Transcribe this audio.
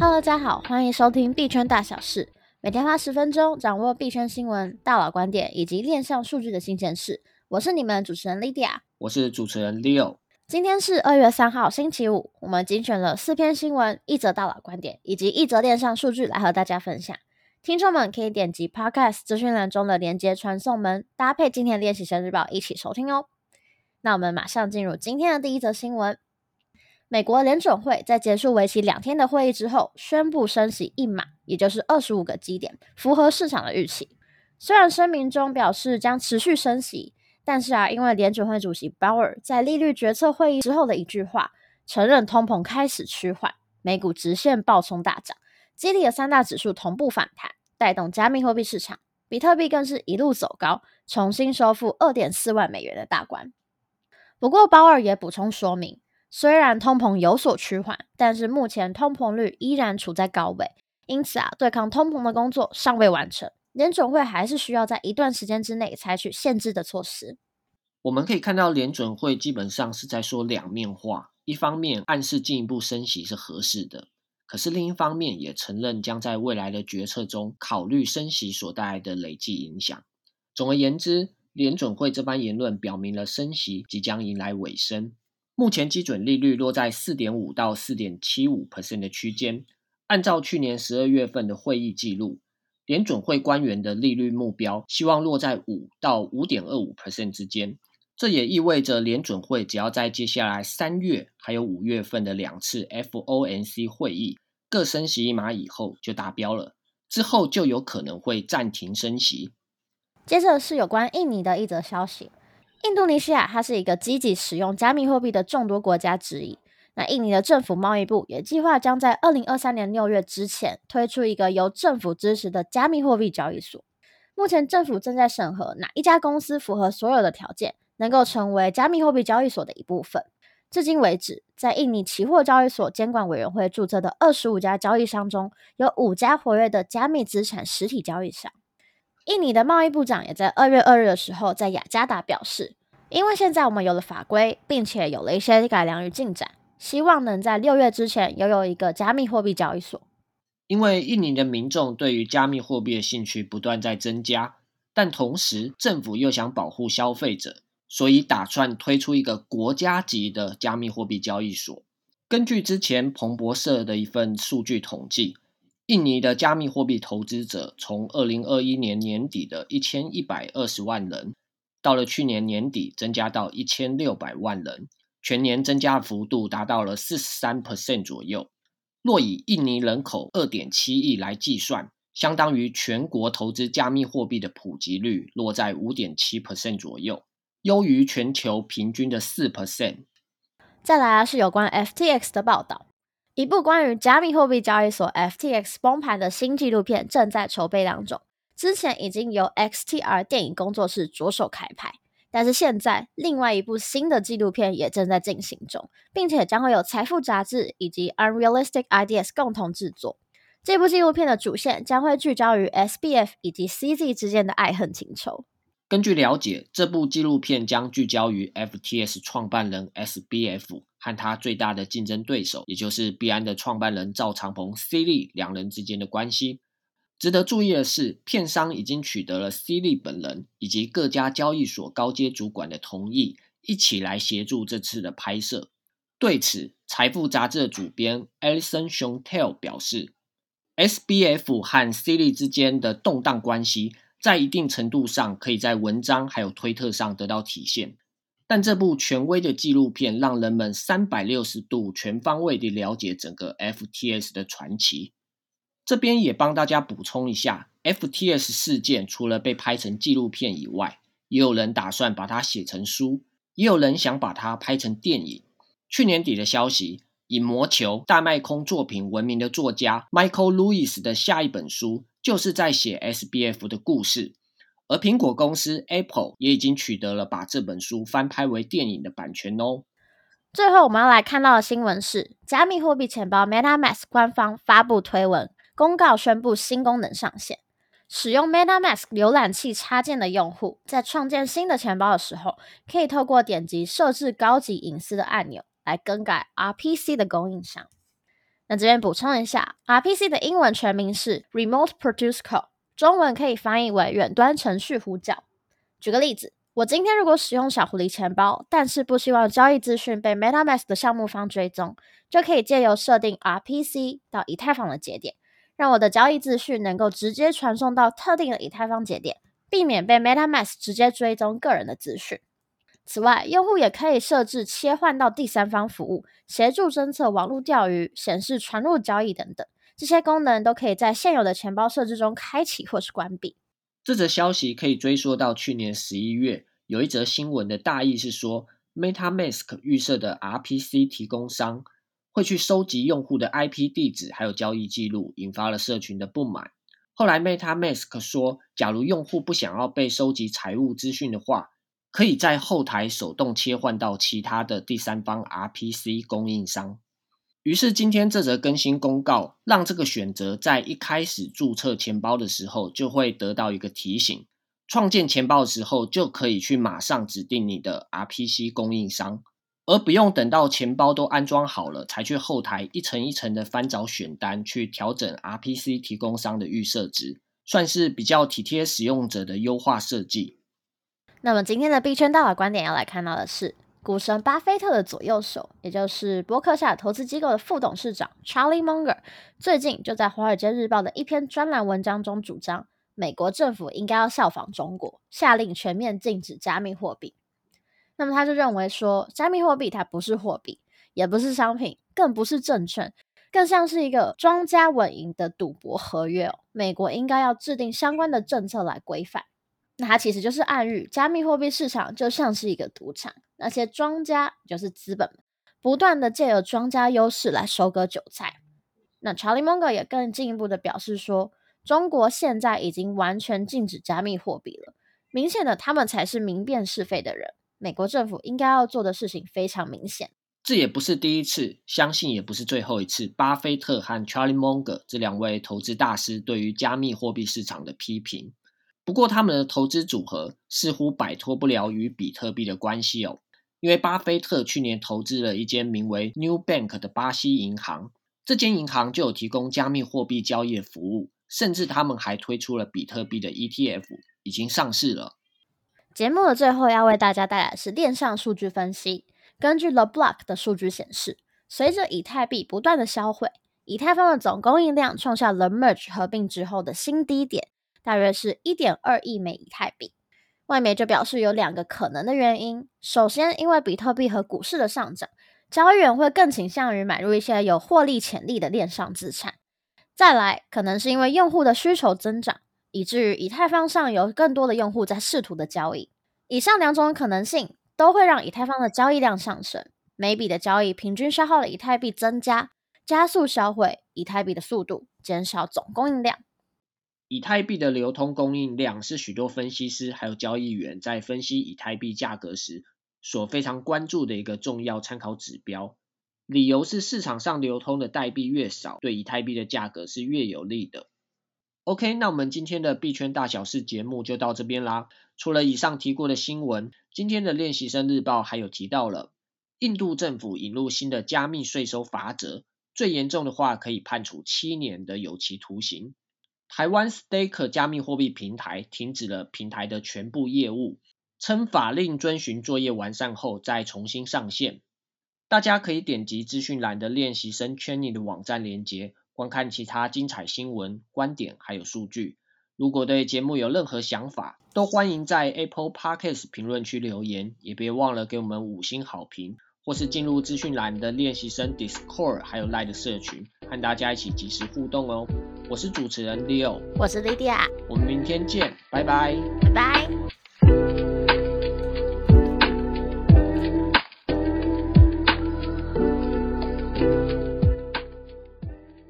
Hello，大家好，欢迎收听币圈大小事，每天花十分钟掌握币圈新闻、大佬观点以及链上数据的新鲜事。我是你们主持人 Lydia，我是主持人 Leo。今天是二月三号，星期五，我们精选了四篇新闻、一则大佬观点以及一则链上数据来和大家分享。听众们可以点击 Podcast 资讯栏中的连接传送门，搭配今天的练习生日报一起收听哦。那我们马上进入今天的第一则新闻。美国联准会在结束为期两天的会议之后，宣布升息一码，也就是二十五个基点，符合市场的预期。虽然声明中表示将持续升息，但是啊，因为联准会主席鲍尔在利率决策会议之后的一句话，承认通膨开始趋缓，美股直线暴冲大涨，激励了三大指数同步反弹，带动加密货币市场，比特币更是一路走高，重新收复二点四万美元的大关。不过，鲍尔也补充说明。虽然通膨有所趋缓，但是目前通膨率依然处在高位，因此啊，对抗通膨的工作尚未完成。联准会还是需要在一段时间之内采取限制的措施。我们可以看到，联准会基本上是在说两面话：一方面暗示进一步升息是合适的，可是另一方面也承认将在未来的决策中考虑升息所带来的累计影响。总而言之，联准会这番言论表明了升息即将迎来尾声。目前基准利率落在四点五到四点七五 percent 的区间。按照去年十二月份的会议记录，联准会官员的利率目标希望落在五到五点二五 percent 之间。这也意味着联准会只要在接下来三月还有五月份的两次 FOMC 会议各升息一码以后就达标了，之后就有可能会暂停升息。接着是有关印尼的一则消息。印度尼西亚，它是一个积极使用加密货币的众多国家之一。那印尼的政府贸易部也计划将在二零二三年六月之前推出一个由政府支持的加密货币交易所。目前政府正在审核哪一家公司符合所有的条件，能够成为加密货币交易所的一部分。至今为止，在印尼期货交易所监管委员会注册的二十五家交易商中，有五家活跃的加密资产实体交易商。印尼的贸易部长也在二月二日的时候，在雅加达表示，因为现在我们有了法规，并且有了一些改良与进展，希望能在六月之前拥有一个加密货币交易所。因为印尼的民众对于加密货币的兴趣不断在增加，但同时政府又想保护消费者，所以打算推出一个国家级的加密货币交易所。根据之前彭博社的一份数据统计。印尼的加密货币投资者从二零二一年年底的一千一百二十万人，到了去年年底增加到一千六百万人，全年增加幅度达到了四十三 percent 左右。若以印尼人口二点七亿来计算，相当于全国投资加密货币的普及率落在五点七 percent 左右，优于全球平均的四 percent。再来，是有关 FTX 的报道。一部关于加密货币交易所 FTX 崩盘的新纪录片正在筹备当中。之前已经由 XTR 电影工作室着手开拍，但是现在另外一部新的纪录片也正在进行中，并且将会有财富杂志以及 Unrealistic Ideas 共同制作。这部纪录片的主线将会聚焦于 SBF 以及 CZ 之间的爱恨情仇。根据了解，这部纪录片将聚焦于 FTS 创办人 SBF。和他最大的竞争对手，也就是币安的创办人赵长鹏 C 利两人之间的关系。值得注意的是，片商已经取得了 C 利本人以及各家交易所高阶主管的同意，一起来协助这次的拍摄。对此，财富杂志的主编 Alison Shontelle 表示，SBF 和 C 利之间的动荡关系，在一定程度上可以在文章还有推特上得到体现。但这部权威的纪录片让人们三百六十度全方位地了解整个 FTS 的传奇。这边也帮大家补充一下，FTS 事件除了被拍成纪录片以外，也有人打算把它写成书，也有人想把它拍成电影。去年底的消息，以魔球大卖空作品闻名的作家 Michael Lewis 的下一本书，就是在写 SBF 的故事。而苹果公司 Apple 也已经取得了把这本书翻拍为电影的版权哦。最后，我们要来看到的新闻是，加密货币钱包 MetaMask 官方发布推文，公告宣布新功能上线。使用 MetaMask 浏览器插件的用户，在创建新的钱包的时候，可以透过点击设置高级隐私的按钮来更改 RPC 的供应商。那这边补充一下，RPC 的英文全名是 Remote Produce Call，中文可以翻译为远端程序呼叫。举个例子，我今天如果使用小狐狸钱包，但是不希望交易资讯被 MetaMask 的项目方追踪，就可以借由设定 RPC 到以太坊的节点，让我的交易资讯能够直接传送到特定的以太坊节点，避免被 MetaMask 直接追踪个人的资讯。此外，用户也可以设置切换到第三方服务，协助侦测网络钓鱼、显示传入交易等等，这些功能都可以在现有的钱包设置中开启或是关闭。这则消息可以追溯到去年十一月，有一则新闻的大意是说，MetaMask 预设的 RPC 提供商会去收集用户的 IP 地址还有交易记录，引发了社群的不满。后来 MetaMask 说，假如用户不想要被收集财务资讯的话，可以在后台手动切换到其他的第三方 RPC 供应商。于是今天这则更新公告，让这个选择在一开始注册钱包的时候就会得到一个提醒。创建钱包的时候就可以去马上指定你的 RPC 供应商，而不用等到钱包都安装好了才去后台一层一层的翻找选单去调整 RPC 提供商的预设值，算是比较体贴使用者的优化设计。那么今天的币圈大佬观点要来看到的是，股神巴菲特的左右手，也就是伯克夏投资机构的副董事长 Charlie Munger，最近就在《华尔街日报》的一篇专栏文章中主张，美国政府应该要效仿中国，下令全面禁止加密货币。那么他就认为说，加密货币它不是货币，也不是商品，更不是证券，更像是一个庄家稳赢的赌博合约哦。美国应该要制定相关的政策来规范。那它其实就是暗喻，加密货币市场就像是一个赌场，那些庄家就是资本，不断的借由庄家优势来收割韭菜。那 Charlie Munger 也更进一步的表示说，中国现在已经完全禁止加密货币了，明显的他们才是明辨是非的人。美国政府应该要做的事情非常明显。这也不是第一次，相信也不是最后一次。巴菲特和 Charlie Munger 这两位投资大师对于加密货币市场的批评。不过，他们的投资组合似乎摆脱不了与比特币的关系哦。因为巴菲特去年投资了一间名为 New Bank 的巴西银行，这间银行就有提供加密货币交易的服务，甚至他们还推出了比特币的 ETF，已经上市了。节目的最后要为大家带来的是链上数据分析。根据 The Block 的数据显示，随着以太币不断的销毁，以太坊的总供应量创下了 Merge 合并之后的新低点。大约是一点二亿枚以太币，外媒就表示有两个可能的原因：首先，因为比特币和股市的上涨，交易员会更倾向于买入一些有获利潜力的链上资产；再来，可能是因为用户的需求增长，以至于以太坊上有更多的用户在试图的交易。以上两种可能性都会让以太坊的交易量上升，每笔的交易平均消耗的以太币增加，加速销毁以太币的速度，减少总供应量。以太币的流通供应量是许多分析师还有交易员在分析以太币价格时所非常关注的一个重要参考指标。理由是市场上流通的代币越少，对以太币的价格是越有利的。OK，那我们今天的币圈大小事节目就到这边啦。除了以上提过的新闻，今天的练习生日报还有提到了印度政府引入新的加密税收法则，最严重的话可以判处七年的有期徒刑。台湾 Staker 加密货币平台停止了平台的全部业务，称法令遵循作业完善后再重新上线。大家可以点击资讯栏的练习生圈里的网站链接，观看其他精彩新闻、观点还有数据。如果对节目有任何想法，都欢迎在 Apple Podcast 评论区留言，也别忘了给我们五星好评，或是进入资讯栏的练习生 Discord 还有 Line 社群，和大家一起即时互动哦。我是主持人 Leo，我是 Lydia，我们明天见，拜拜，拜拜。